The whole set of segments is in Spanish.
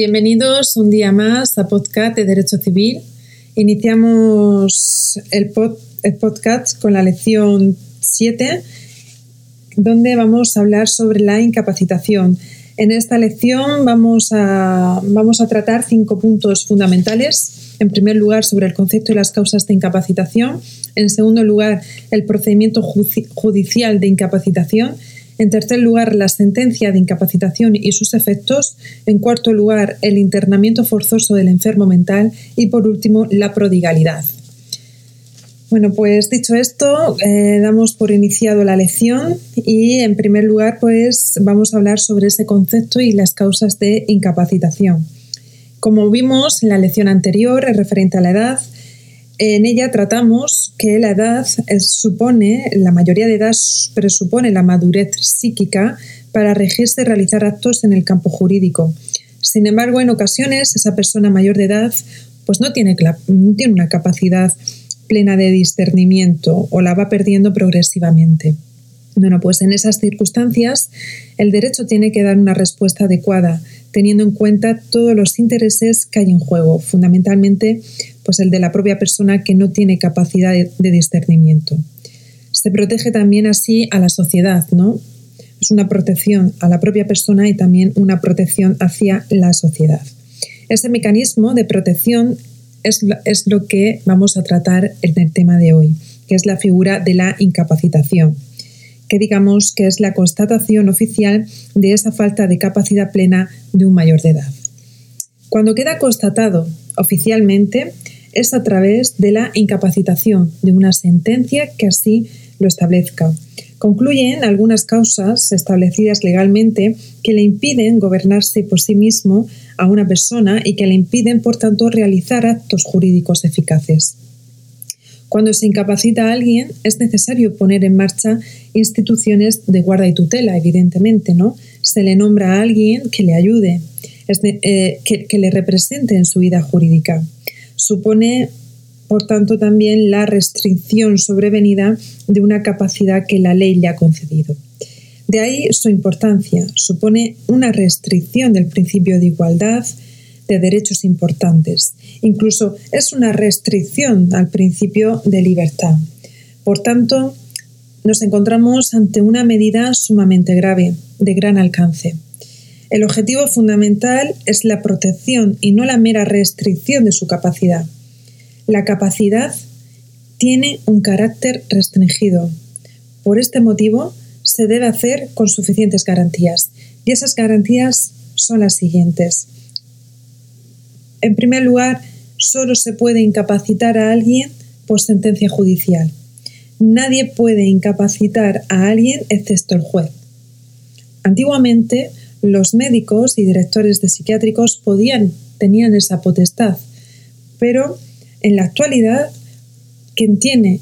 Bienvenidos un día más a Podcast de Derecho Civil. Iniciamos el, podcast con la lección 7, donde vamos a hablar sobre la incapacitación. En esta lección vamos a, vamos a tratar cinco puntos fundamentales. En primer lugar, sobre el concepto y las causas de incapacitación. En segundo lugar, el procedimiento judicial de incapacitación. En tercer lugar, la sentencia de incapacitación y sus efectos. En cuarto lugar, el internamiento forzoso del enfermo mental. Y por último, la prodigalidad. Bueno, pues dicho esto, eh, damos por iniciado la lección y en primer lugar, pues vamos a hablar sobre ese concepto y las causas de incapacitación. Como vimos en la lección anterior, referente a la edad, en ella tratamos que la edad supone, la mayoría de edad presupone la madurez psíquica para regirse y realizar actos en el campo jurídico. Sin embargo, en ocasiones esa persona mayor de edad pues no tiene, no tiene una capacidad plena de discernimiento o la va perdiendo progresivamente. Bueno, pues en esas circunstancias el derecho tiene que dar una respuesta adecuada, teniendo en cuenta todos los intereses que hay en juego, fundamentalmente pues el de la propia persona que no tiene capacidad de, discernimiento. Se protege también así a la sociedad, ¿no? Es una protección a la propia persona y también una protección hacia la sociedad. Ese mecanismo de protección es, es lo que vamos a tratar en el tema de hoy, que es la figura de la incapacitación que digamos que es la constatación oficial de esa falta de capacidad plena de un mayor de edad. Cuando queda constatado oficialmente, es a través de la incapacitación de una sentencia que así lo establezca. Concluyen algunas causas establecidas legalmente que le impiden gobernarse por sí mismo a una persona y que le impiden, por tanto, realizar actos jurídicos eficaces. Cuando se incapacita a alguien, es necesario poner en marcha instituciones de guarda y tutela, evidentemente, ¿no? Se le nombra a alguien que le ayude, eh, que le represente en su vida jurídica supone, por tanto, también la restricción sobrevenida de una capacidad que la ley le ha concedido. De ahí su importancia. Supone una restricción del principio de igualdad de derechos importantes. Incluso es una restricción al principio de libertad. Por tanto, nos encontramos ante una medida sumamente grave, de gran alcance. El objetivo fundamental es la protección y no la mera restricción de su capacidad. La capacidad tiene un carácter restringido. Por este motivo, se debe hacer con suficientes garantías. Y esas garantías son las siguientes. En primer lugar, solo se puede incapacitar a alguien por sentencia judicial. Nadie puede incapacitar a alguien excepto el juez. Antiguamente, los médicos y directores de psiquiátricos podían, tenían esa potestad, pero en la actualidad quien tiene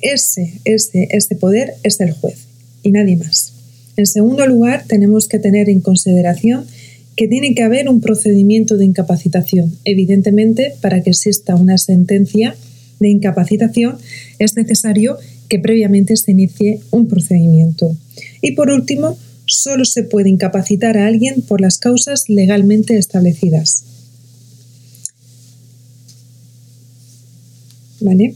ese, ese, ese poder es el juez y nadie más. En segundo lugar, tenemos que tener en consideración que tiene que haber un procedimiento de incapacitación. Evidentemente, para que exista una sentencia de incapacitación es necesario que previamente se inicie un procedimiento. Y por último, solo se puede incapacitar a alguien por las causas legalmente establecidas. ¿Vale?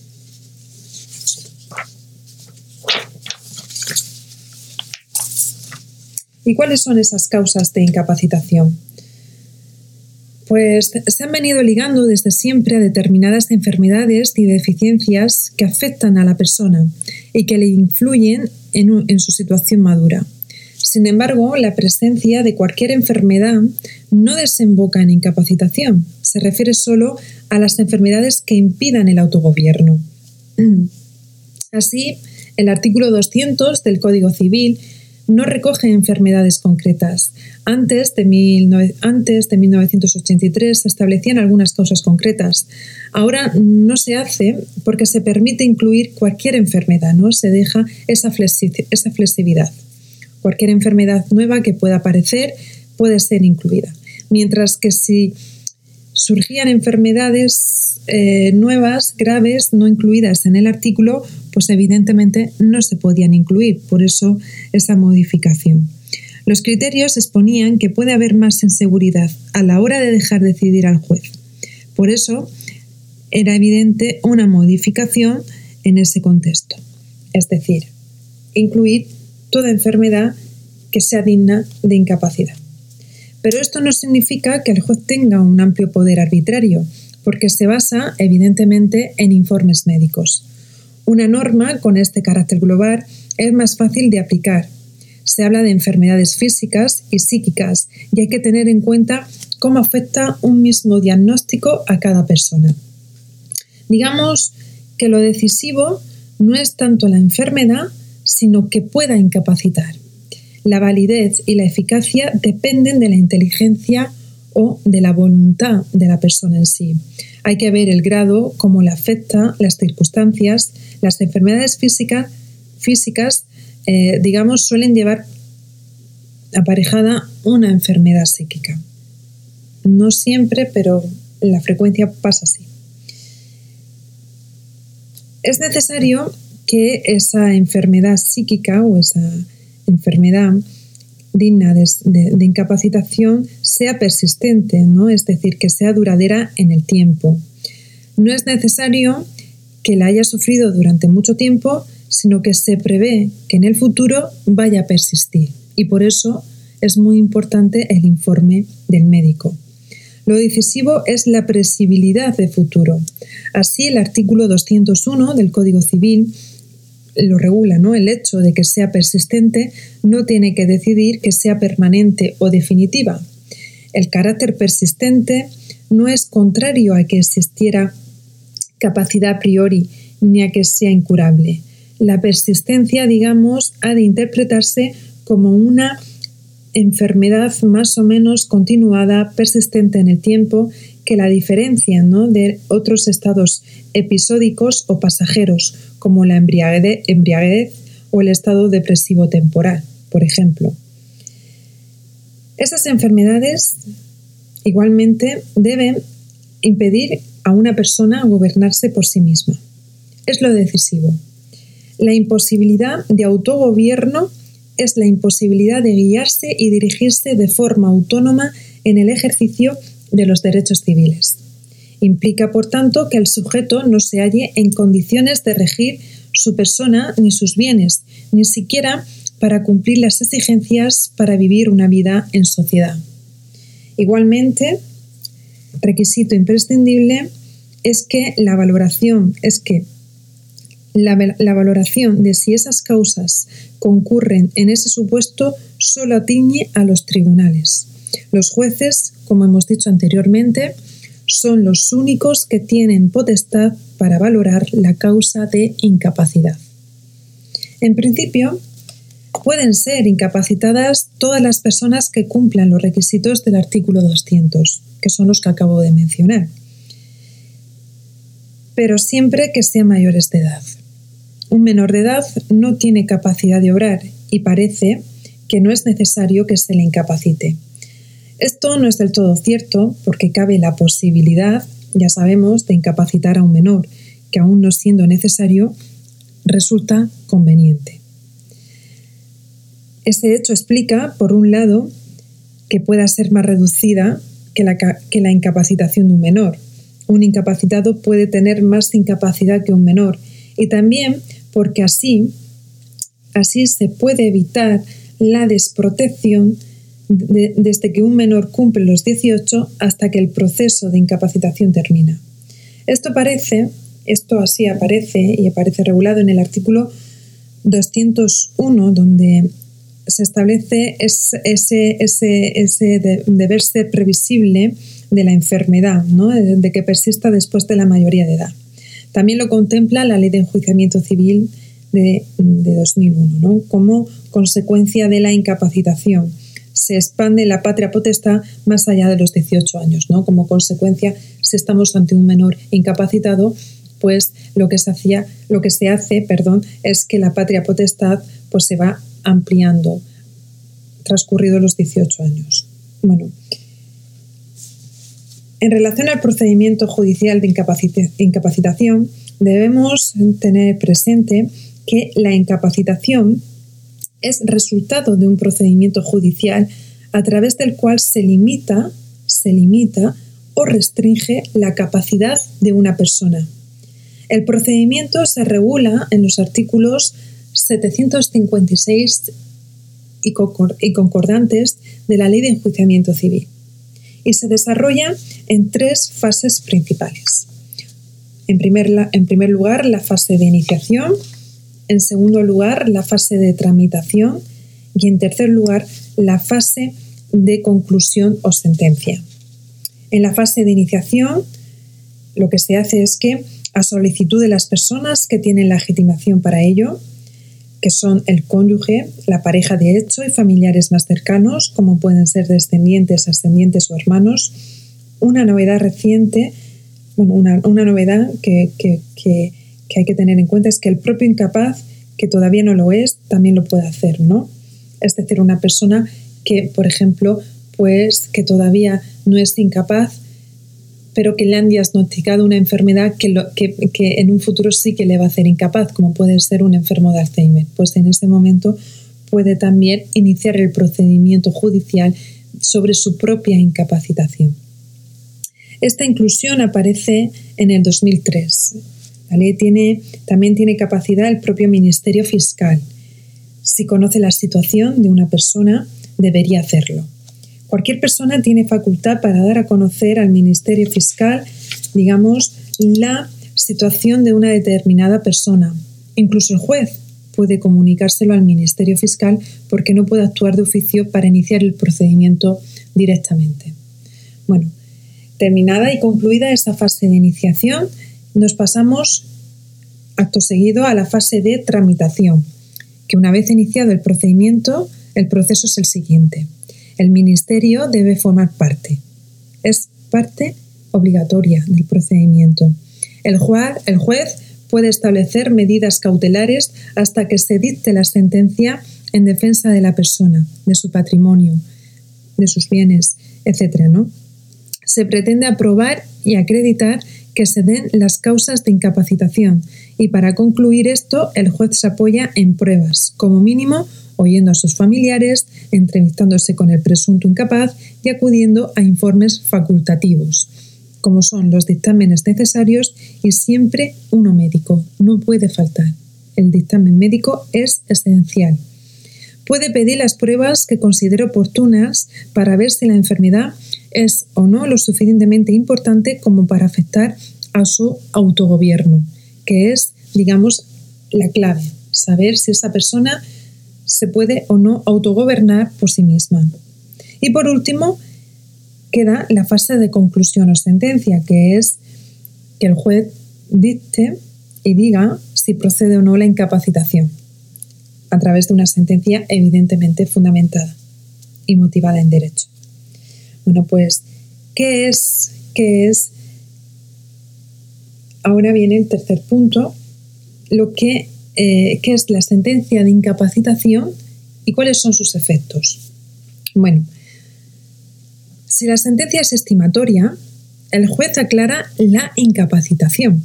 ¿Y cuáles son esas causas de incapacitación? Pues se han venido ligando desde siempre a determinadas enfermedades y deficiencias que afectan a la persona y que le influyen en, su situación madura. Sin embargo, la presencia de cualquier enfermedad no desemboca en incapacitación, se refiere solo a las enfermedades que impidan el autogobierno. Así, el artículo 200 del Código Civil no recoge enfermedades concretas. Antes de, antes de 1983 se establecían algunas causas concretas. Ahora no se hace porque se permite incluir cualquier enfermedad, no se deja esa flexibilidad. Cualquier enfermedad nueva que pueda aparecer puede ser incluida. Mientras que si surgían enfermedades eh, nuevas, graves, no incluidas en el artículo, pues evidentemente no se podían incluir. Por eso esa modificación. Los criterios exponían que puede haber más inseguridad a la hora de dejar decidir al juez. Por eso era evidente una modificación en ese contexto, es decir, incluir toda enfermedad que sea digna de incapacidad. Pero esto no significa que el juez tenga un amplio poder arbitrario, porque se basa evidentemente en informes médicos. Una norma con este carácter global es más fácil de aplicar se habla de enfermedades físicas y psíquicas y hay que tener en cuenta cómo afecta un mismo diagnóstico a cada persona. Digamos que lo decisivo no es tanto la enfermedad, sino que pueda incapacitar. La validez y la eficacia dependen de la inteligencia o de la voluntad de la persona en sí. Hay que ver el grado, cómo le afecta, las circunstancias. Las enfermedades físicas, físicas eh, digamos, suelen llevar aparejada una enfermedad psíquica. No siempre, pero la frecuencia pasa así. Es necesario que esa enfermedad psíquica o esa enfermedad digna de, incapacitación sea persistente, ¿no? es decir, que sea duradera en el tiempo. No es necesario que la haya sufrido durante mucho tiempo, sino que se prevé que en el futuro vaya a persistir y por eso es muy importante el informe del médico. Lo decisivo es la previsibilidad de futuro. Así, el artículo 201 del Código Civil lo regula, ¿no? El hecho de que sea persistente no tiene que decidir que sea permanente o definitiva. El carácter persistente no es contrario a que existiera capacidad a priori ni a que sea incurable la persistencia, digamos, ha de interpretarse como una enfermedad más o menos continuada, persistente en el tiempo, que la diferencia ¿no? de otros estados episódicos o pasajeros, como la embriaguez, embriaguez o el estado depresivo temporal, por ejemplo. Esas enfermedades igualmente deben impedir a una persona gobernarse por sí misma. Es lo decisivo. La imposibilidad de autogobierno es la imposibilidad de guiarse y dirigirse de forma autónoma en el ejercicio de los derechos civiles. Implica, por tanto, que el sujeto no se halle en condiciones de regir su persona ni sus bienes, ni siquiera para cumplir las exigencias para vivir una vida en sociedad. Igualmente, requisito imprescindible es que la valoración es que la, valoración de si esas causas concurren en ese supuesto solo atiñe a los tribunales. Los jueces, como hemos dicho anteriormente, son los únicos que tienen potestad para valorar la causa de incapacidad. En principio, pueden ser incapacitadas todas las personas que cumplan los requisitos del artículo 200, que son los que acabo de mencionar, pero siempre que sean mayores de edad. Un menor de edad no tiene capacidad de obrar y parece que no es necesario que se le incapacite. Esto no es del todo cierto porque cabe la posibilidad, ya sabemos, de incapacitar a un menor, que aún no siendo necesario, resulta conveniente. Ese hecho explica, por un lado, que pueda ser más reducida que la, que la incapacitación de un menor. Un incapacitado puede tener más incapacidad que un menor y también porque así, así se puede evitar la desprotección desde que un menor cumple los 18 hasta que el proceso de incapacitación termina. Esto parece, esto así aparece y aparece regulado en el artículo 201, donde se establece ese, ese, deber ser previsible de la enfermedad, de que persista después de la mayoría de edad. También lo contempla la Ley de Enjuiciamiento Civil de, 2001, como consecuencia de la incapacitación. Se expande la patria potestad más allá de los 18 años. ¿no? Como consecuencia, si estamos ante un menor incapacitado, pues lo que se hacía, lo que se hace, perdón, es que la patria potestad pues se va ampliando transcurridos los 18 años. Bueno, en relación al procedimiento judicial de incapacitación, debemos tener presente que la incapacitación es resultado de un procedimiento judicial a través del cual se limita, se limita o restringe la capacidad de una persona. El procedimiento se regula en los artículos 756 y concordantes de la Ley de Enjuiciamiento Civil y se desarrolla en tres fases principales. En primer, en primer lugar, la fase de iniciación, en segundo lugar, la fase de tramitación y en tercer lugar, la fase de conclusión o sentencia. En la fase de iniciación, lo que se hace es que, a solicitud de las personas que tienen legitimación para ello, que son el cónyuge, la pareja de hecho y familiares más cercanos, como pueden ser descendientes, ascendientes o hermanos. Una novedad reciente, bueno, una, novedad que, hay que tener en cuenta es que el propio incapaz, que todavía no lo es, también lo puede hacer, ¿no? Es decir, una persona que, por ejemplo, pues que todavía no es incapaz, pero que le han diagnosticado una enfermedad que, en un futuro sí que le va a hacer incapaz, como puede ser un enfermo de Alzheimer. Pues en ese momento puede también iniciar el procedimiento judicial sobre su propia incapacitación. Esta inclusión aparece en el 2003. La ley tiene, también tiene capacidad el propio Ministerio Fiscal. Si conoce la situación de una persona, debería hacerlo. Cualquier persona tiene facultad para dar a conocer al Ministerio Fiscal, digamos, la situación de una determinada persona. Incluso el juez puede comunicárselo al Ministerio Fiscal porque no puede actuar de oficio para iniciar el procedimiento directamente. Bueno, terminada y concluida esa fase de iniciación, nos pasamos acto seguido a la fase de tramitación, que una vez iniciado el procedimiento, el proceso es el siguiente el ministerio debe formar parte. Es parte obligatoria del procedimiento. El juez, el juez puede establecer medidas cautelares hasta que se dicte la sentencia en defensa de la persona, de su patrimonio, de sus bienes, etc. ¿no? Se pretende aprobar y acreditar que se den las causas de incapacitación y para concluir esto el juez se apoya en pruebas, como mínimo oyendo a sus familiares, entrevistándose con el presunto incapaz y acudiendo a informes facultativos, como son los dictámenes necesarios y siempre uno médico. No puede faltar. El dictamen médico es esencial. Puede pedir las pruebas que considere oportunas para ver si la enfermedad es o no lo suficientemente importante como para afectar a su autogobierno, que es, digamos, la clave, saber si esa persona se puede o no autogobernar por sí misma. Y por último, queda la fase de conclusión o sentencia, que es que el juez dicte y diga si procede o no la incapacitación, a través de una sentencia evidentemente fundamentada y motivada en derecho. Bueno, pues, ¿qué es? ¿Qué es? Ahora viene el tercer punto, lo que eh, qué es la sentencia de incapacitación y cuáles son sus efectos. Bueno, si la sentencia es estimatoria, el juez aclara la incapacitación.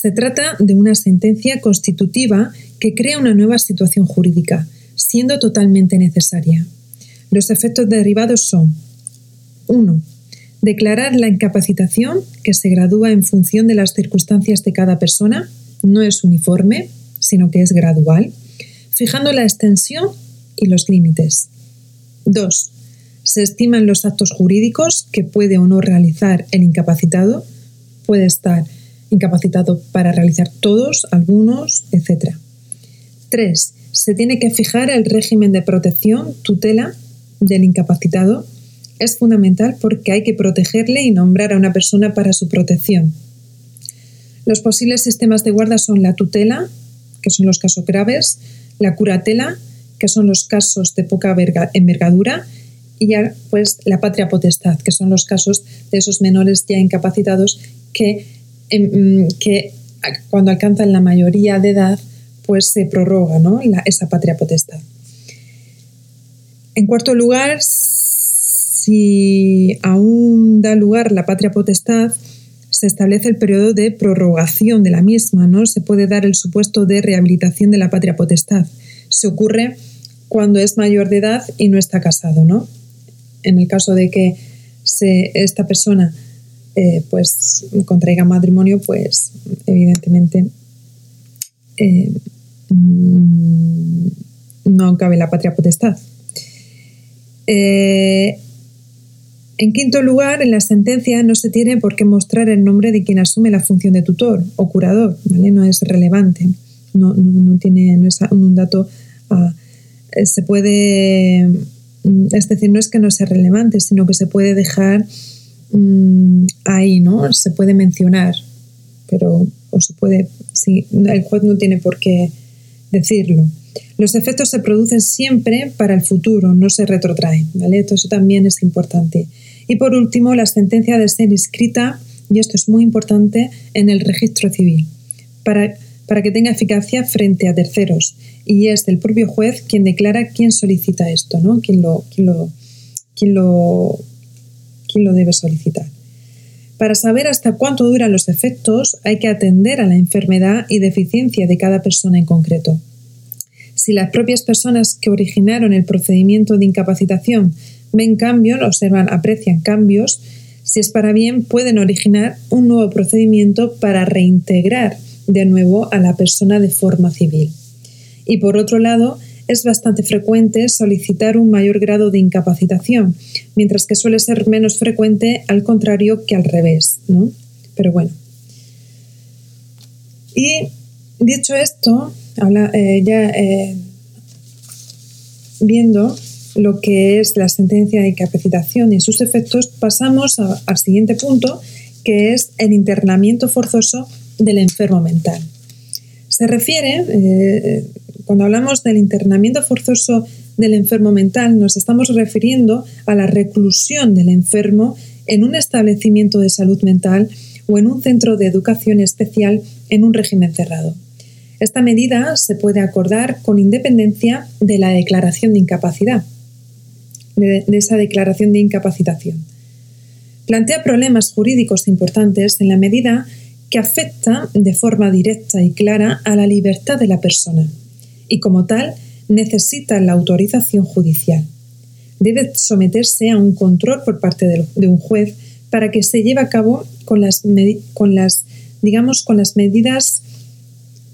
Se trata de una sentencia constitutiva que crea una nueva situación jurídica, siendo totalmente necesaria. Los efectos derivados son 1. Declarar la incapacitación, que se gradúa en función de las circunstancias de cada persona, no es uniforme, sino que es gradual, fijando la extensión y los límites. 2. Se estiman los actos jurídicos que puede o no realizar el incapacitado. Puede estar incapacitado para realizar todos, algunos, etc. 3. Se tiene que fijar el régimen de protección, tutela del incapacitado. Es fundamental porque hay que protegerle y nombrar a una persona para su protección. Los posibles sistemas de guarda son la tutela, que son los casos graves, la curatela, que son los casos de poca envergadura, y ya pues la patria potestad, que son los casos de esos menores ya incapacitados que, em, que cuando alcanzan la mayoría de edad pues se prorroga ¿no? esa patria potestad. En cuarto lugar, si aún da lugar la patria potestad, se establece el periodo de prorrogación de la misma, ¿no? Se puede dar el supuesto de rehabilitación de la patria potestad. Se ocurre cuando es mayor de edad y no está casado, ¿no? En el caso de que se, esta persona eh, pues contraiga matrimonio, pues evidentemente eh, mm, no cabe la patria potestad. Eh, en quinto lugar, en la sentencia no se tiene por qué mostrar el nombre de quien asume la función de tutor o curador, ¿vale? No es relevante, no, tiene, no es un dato, se puede, mm, es decir, no es que no sea relevante, sino que se puede dejar mm, ahí, ¿no? Se puede mencionar, pero, o se puede, sí, el juez no tiene por qué decirlo. Los efectos se producen siempre para el futuro, no se retrotraen, ¿vale? Eso también es importante. Y por último, la sentencia debe ser inscrita, y esto es muy importante, en el registro civil, para, para que tenga eficacia frente a terceros. Y es el propio juez quien declara quién solicita esto, ¿no? Quién lo, quién lo, lo, lo debe solicitar. Para saber hasta cuánto duran los efectos, hay que atender a la enfermedad y deficiencia de cada persona en concreto. Si las propias personas que originaron el procedimiento de incapacitación ven cambios, observan, aprecian cambios, si es para bien, pueden originar un nuevo procedimiento para reintegrar de nuevo a la persona de forma civil. Y por otro lado, es bastante frecuente solicitar un mayor grado de incapacitación, mientras que suele ser menos frecuente al contrario que al revés, ¿no? Pero bueno. Y dicho esto, habla, eh, ya eh, viendo lo que es la sentencia de incapacitación y sus efectos, pasamos al siguiente punto, que es el internamiento forzoso del enfermo mental. Se refiere, eh, cuando hablamos del internamiento forzoso del enfermo mental, nos estamos refiriendo a la reclusión del enfermo en un establecimiento de salud mental o en un centro de educación especial en un régimen cerrado. Esta medida se puede acordar con independencia de la declaración de incapacidad de, esa declaración de incapacitación. Plantea problemas jurídicos importantes en la medida que afecta de forma directa y clara a la libertad de la persona y como tal necesita la autorización judicial. Debe someterse a un control por parte de un juez para que se lleve a cabo con las, con las digamos, con las medidas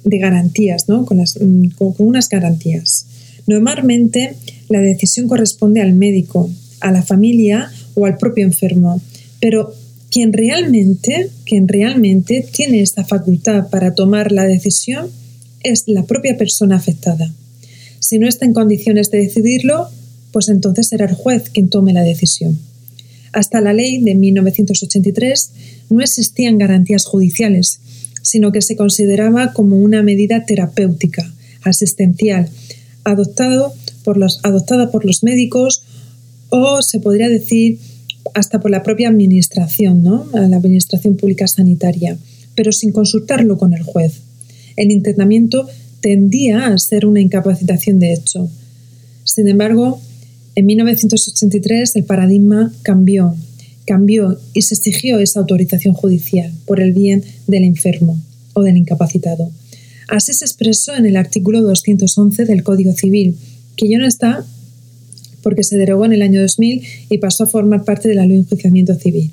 de garantías, ¿no? con, las, mm, con unas garantías. Normalmente la decisión corresponde al médico, a la familia o al propio enfermo, pero quien realmente, quien realmente tiene esta facultad para tomar la decisión es la propia persona afectada. Si no está en condiciones de decidirlo, pues entonces será el juez quien tome la decisión. Hasta la ley de 1983 no existían garantías judiciales, sino que se consideraba como una medida terapéutica, asistencial, adoptado por los, adoptada por los médicos o se podría decir hasta por la propia administración, ¿no? la administración pública sanitaria, pero sin consultarlo con el juez. El internamiento tendía a ser una incapacitación de hecho. Sin embargo, en 1983 el paradigma cambió, cambió y se exigió esa autorización judicial por el bien del enfermo o del incapacitado. Así se expresó en el artículo 211 del Código Civil, que ya no está porque se derogó en el año 2000 y pasó a formar parte de la ley de enjuiciamiento civil.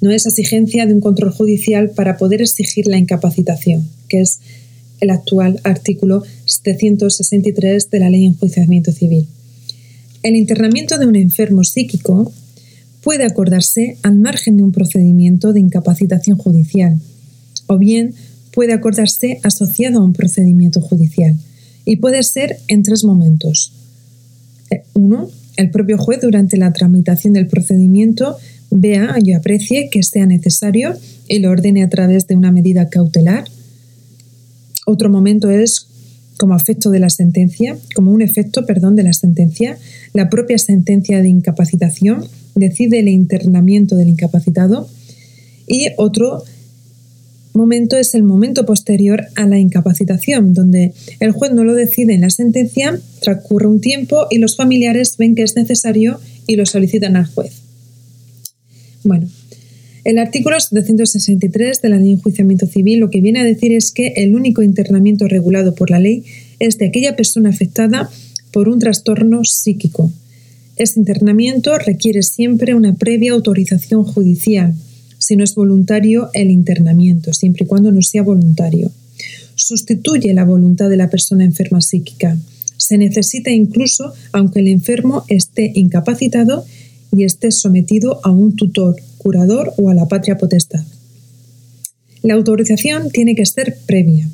No es exigencia de un control judicial para poder exigir la incapacitación, que es el actual artículo 763 de la ley de enjuiciamiento civil. El internamiento de un enfermo psíquico puede acordarse al margen de un procedimiento de incapacitación judicial, o bien puede acordarse asociado a un procedimiento judicial y puede ser en tres momentos. Eh, uno, el propio juez durante la tramitación del procedimiento vea y aprecie que sea necesario y lo ordene a través de una medida cautelar. Otro momento es como efecto de la sentencia, como un efecto, perdón, de la sentencia, la propia sentencia de incapacitación decide el internamiento del incapacitado y otro momento es el momento posterior a la incapacitación, donde el juez no lo decide en la sentencia, transcurre un tiempo y los familiares ven que es necesario y lo solicitan al juez. Bueno, el artículo 763 de la Ley de Enjuiciamiento Civil lo que viene a decir es que el único internamiento regulado por la ley es de aquella persona afectada por un trastorno psíquico. Este internamiento requiere siempre una previa autorización judicial, si no es voluntario el internamiento, siempre y cuando no sea voluntario. Sustituye la voluntad de la persona enferma psíquica. Se necesita incluso aunque el enfermo esté incapacitado y esté sometido a un tutor, curador o a la patria potestad. La autorización tiene que ser previa.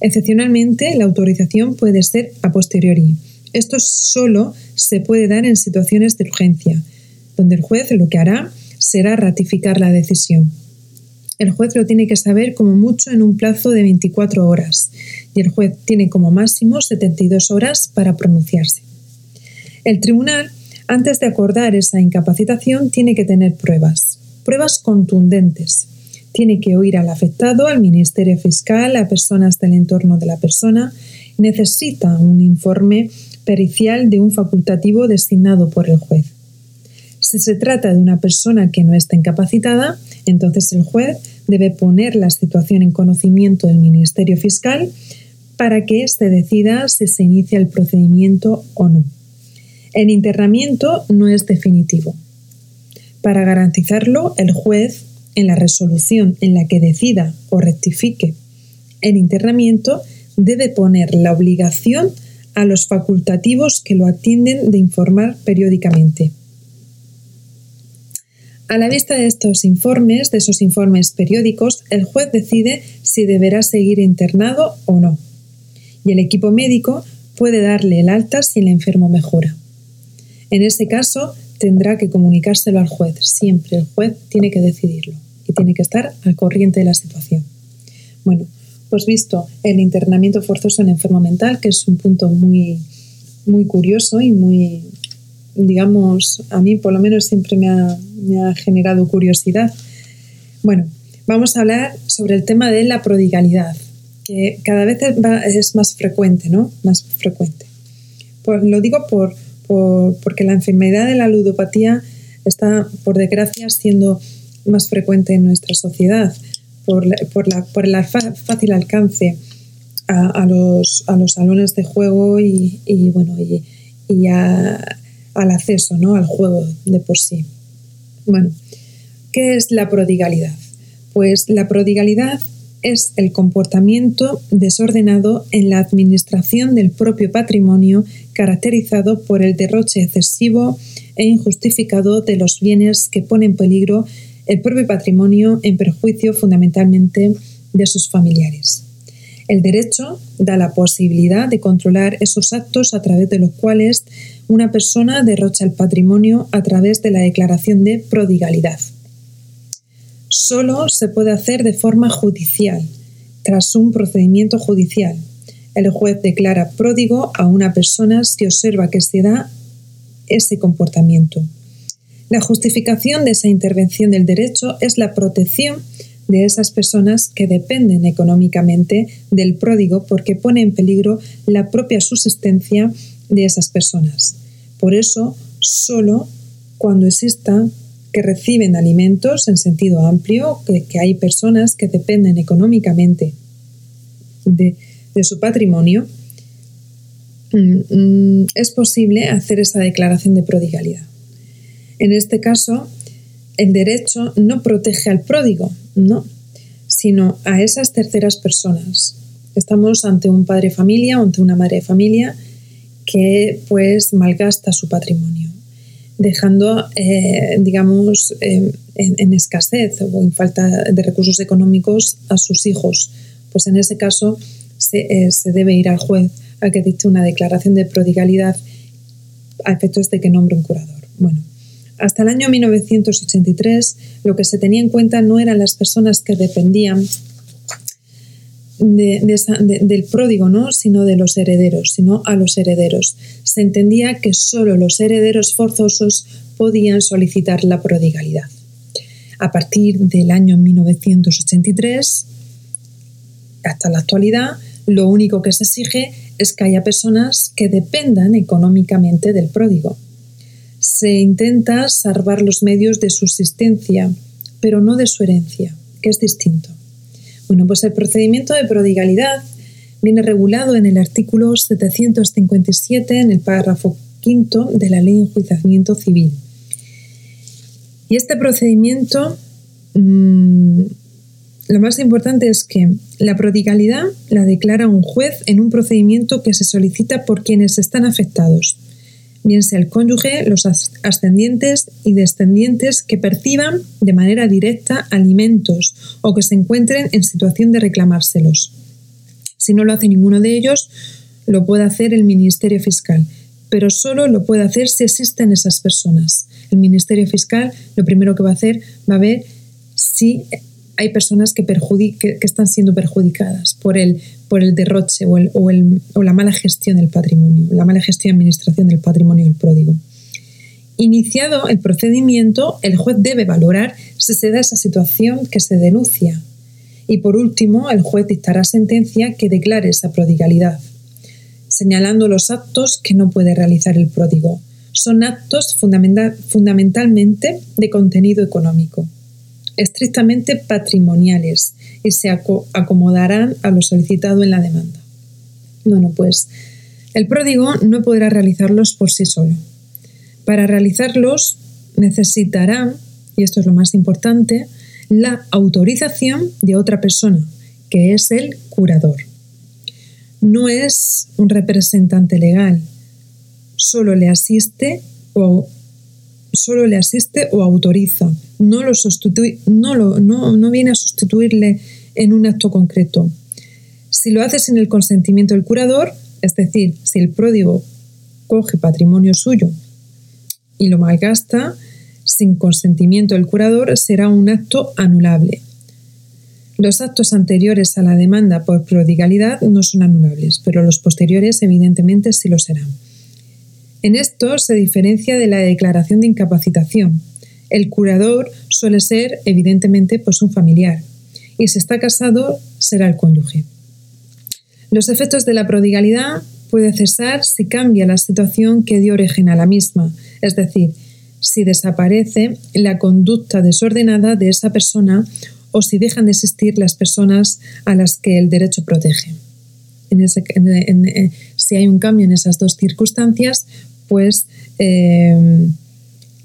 Excepcionalmente, la autorización puede ser a posteriori. Esto solo se puede dar en situaciones de urgencia, donde el juez lo que hará será ratificar la decisión. El juez lo tiene que saber como mucho en un plazo de 24 horas y el juez tiene como máximo 72 horas para pronunciarse. El tribunal, antes de acordar esa incapacitación, tiene que tener pruebas, pruebas contundentes. Tiene que oír al afectado, al Ministerio Fiscal, a personas del entorno de la persona. Necesita un informe pericial de un facultativo designado por el juez. Si se trata de una persona que no está incapacitada, entonces el juez debe poner la situación en conocimiento del Ministerio Fiscal para que éste decida si se inicia el procedimiento o no. El internamiento no es definitivo. Para garantizarlo, el juez, en la resolución en la que decida o rectifique el internamiento, debe poner la obligación a los facultativos que lo atienden de informar periódicamente. A la vista de estos informes, de esos informes periódicos, el juez decide si deberá seguir internado o no. Y el equipo médico puede darle el alta si el enfermo mejora. En ese caso, tendrá que comunicárselo al juez. Siempre el juez tiene que decidirlo y tiene que estar al corriente de la situación. Bueno, pues visto el internamiento forzoso en enfermo mental, que es un punto muy, muy curioso y muy, digamos, a mí por lo menos siempre me ha, generado curiosidad. Bueno, vamos a hablar sobre el tema de la prodigalidad, que cada vez es más frecuente, ¿no? Más frecuente. Pues lo digo por, porque la enfermedad de la ludopatía está, por desgracia, siendo más frecuente en nuestra sociedad por, por, el fácil alcance a, los, a, los, salones de juego y, bueno, y, al acceso ¿no? al juego de por sí. Bueno, ¿qué es la prodigalidad? Pues la prodigalidad es el comportamiento desordenado en la administración del propio patrimonio caracterizado por el derroche excesivo e injustificado de los bienes que pone en peligro el propio patrimonio en perjuicio fundamentalmente de sus familiares. El derecho da la posibilidad de controlar esos actos a través de los cuales una persona derrocha el patrimonio a través de la declaración de prodigalidad. Solo se puede hacer de forma judicial, tras un procedimiento judicial. El juez declara pródigo a una persona si observa que se da ese comportamiento. La justificación de esa intervención del derecho es la protección de esas personas que dependen económicamente del pródigo porque pone en peligro la propia subsistencia de esas personas. Por eso, solo cuando exista que reciben alimentos en sentido amplio, que, hay personas que dependen económicamente de, su patrimonio, mm, es posible hacer esa declaración de prodigalidad. En este caso, el derecho no protege al pródigo, no, sino a esas terceras personas. Estamos ante un padre familia ante una madre familia que pues malgasta su patrimonio, dejando, eh, digamos, en, escasez o en falta de recursos económicos a sus hijos. Pues en ese caso se, eh, se debe ir al juez a que dicte una declaración de prodigalidad a efectos de que nombre un curador. Bueno, hasta el año 1983 lo que se tenía en cuenta no eran las personas que dependían del pródigo, ¿no? sino de los herederos, sino a los herederos. Se entendía que solo los herederos forzosos podían solicitar la prodigalidad. A partir del año 1983 hasta la actualidad, lo único que se exige es que haya personas que dependan económicamente del pródigo se intenta salvar los medios de subsistencia, pero no de su herencia, que es distinto. Bueno, pues el procedimiento de prodigalidad viene regulado en el artículo 757 en el párrafo quinto de la Ley de Enjuiciamiento Civil. Y este procedimiento, mm, lo más importante es que la prodigalidad la declara un juez en un procedimiento que se solicita por quienes están afectados, bien sea el cónyuge, los ascendientes y descendientes que perciban de manera directa alimentos o que se encuentren en situación de reclamárselos. Si no lo hace ninguno de ellos, lo puede hacer el Ministerio Fiscal, pero solo lo puede hacer si existen esas personas. El Ministerio Fiscal lo primero que va a hacer va a ver si hay personas que, están siendo perjudicadas por el, derroche o, la mala gestión del patrimonio, la mala gestión y administración del patrimonio del pródigo. Iniciado el procedimiento, el juez debe valorar si se da esa situación que se denuncia. Y por último, el juez dictará sentencia que declare esa prodigalidad señalando los actos que no puede realizar el pródigo. Son actos fundamentalmente de contenido económico, estrictamente patrimoniales y se acomodarán a lo solicitado en la demanda. Bueno, pues el pródigo no podrá realizarlos por sí solo. Para realizarlos necesitará, y esto es lo más importante, la autorización de otra persona, que es el curador no es un representante legal, solo le asiste o solo le asiste o autoriza, no lo sustituye, no, lo, no, no viene a sustituirle en un acto concreto. Si lo hace sin el consentimiento del curador, es decir, si el pródigo coge patrimonio suyo y lo malgasta sin consentimiento del curador, será un acto anulable. Los actos anteriores a la demanda por prodigalidad no son anulables, pero los posteriores evidentemente sí lo serán. En esto se diferencia de la declaración de incapacitación. El curador suele ser evidentemente pues un familiar y si está casado será el cónyuge. Los efectos de la prodigalidad puede cesar si cambia la situación que dio origen a la misma, es decir, si desaparece la conducta desordenada de esa persona o si dejan de existir las personas a las que el derecho protege. Eh, si hay un cambio en esas dos circunstancias, pues eh,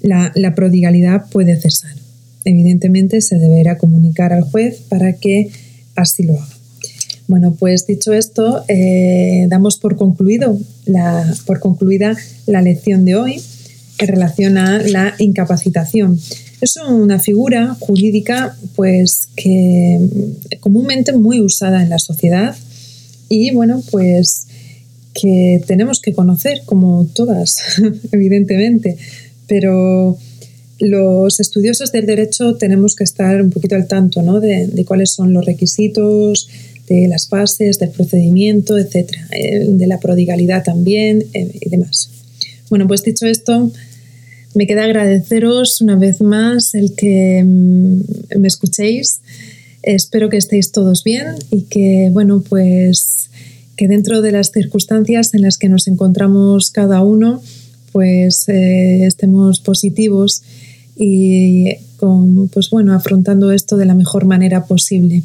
la, prodigalidad puede cesar. Evidentemente se deberá comunicar al juez para que así lo haga. Bueno, pues dicho esto, eh, damos por, concluido la, por concluida la lección de hoy en relación a la incapacitación. Es una figura jurídica pues que comúnmente muy usada en la sociedad y bueno, pues que tenemos que conocer como todas, evidentemente, pero los estudiosos del derecho tenemos que estar un poquito al tanto ¿no? de, de, cuáles son los requisitos, de las fases, del procedimiento, etcétera, eh, de la prodigalidad también eh, y demás. Bueno, pues dicho esto, me queda agradeceros una vez más el que mm, me escuchéis. Espero que estéis todos bien y que, bueno, pues que dentro de las circunstancias en las que nos encontramos cada uno, pues eh, estemos positivos y con, pues bueno, afrontando esto de la mejor manera posible.